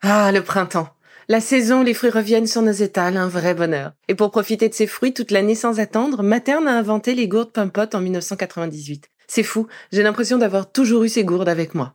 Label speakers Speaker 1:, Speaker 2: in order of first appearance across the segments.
Speaker 1: Ah, le printemps. La saison les fruits reviennent sur nos étals, un vrai bonheur. Et pour profiter de ces fruits toute l'année sans attendre, Materne a inventé les gourdes Pimpot en 1998. C'est fou, j'ai l'impression d'avoir toujours eu ces gourdes avec moi.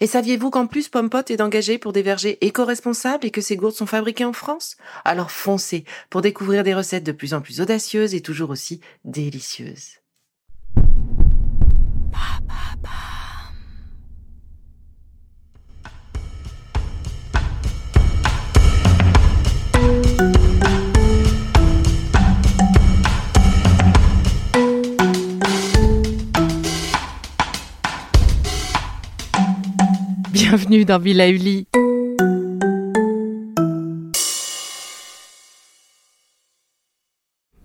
Speaker 1: Et saviez-vous qu'en plus Pompot est engagé pour des vergers éco-responsables et que ces gourdes sont fabriquées en France? Alors foncez pour découvrir des recettes de plus en plus audacieuses et toujours aussi délicieuses. Bienvenue dans Villa Uli.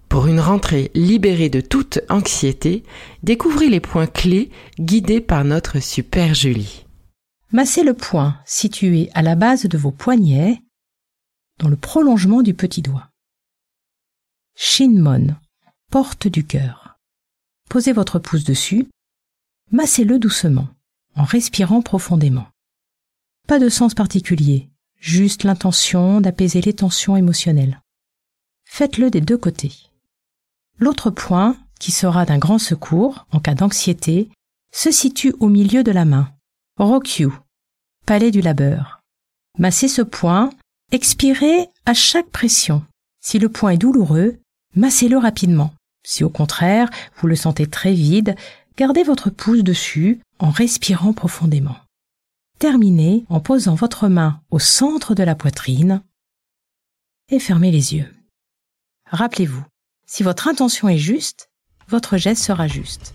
Speaker 1: Pour une rentrée libérée de toute anxiété, découvrez les points clés guidés par notre super Julie.
Speaker 2: Massez le point situé à la base de vos poignets, dans le prolongement du petit doigt. Shinmon, porte du cœur. Posez votre pouce dessus, massez-le doucement, en respirant profondément. Pas de sens particulier, juste l'intention d'apaiser les tensions émotionnelles. Faites-le des deux côtés. L'autre point, qui sera d'un grand secours en cas d'anxiété, se situe au milieu de la main. Rokyu, palais du labeur. Massez ce point, expirez à chaque pression. Si le point est douloureux, massez-le rapidement. Si au contraire, vous le sentez très vide, gardez votre pouce dessus en respirant profondément. Terminez en posant votre main au centre de la poitrine et fermez les yeux. Rappelez-vous, si votre intention est juste, votre geste sera juste.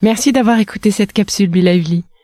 Speaker 1: Merci d'avoir écouté cette capsule Bilauli.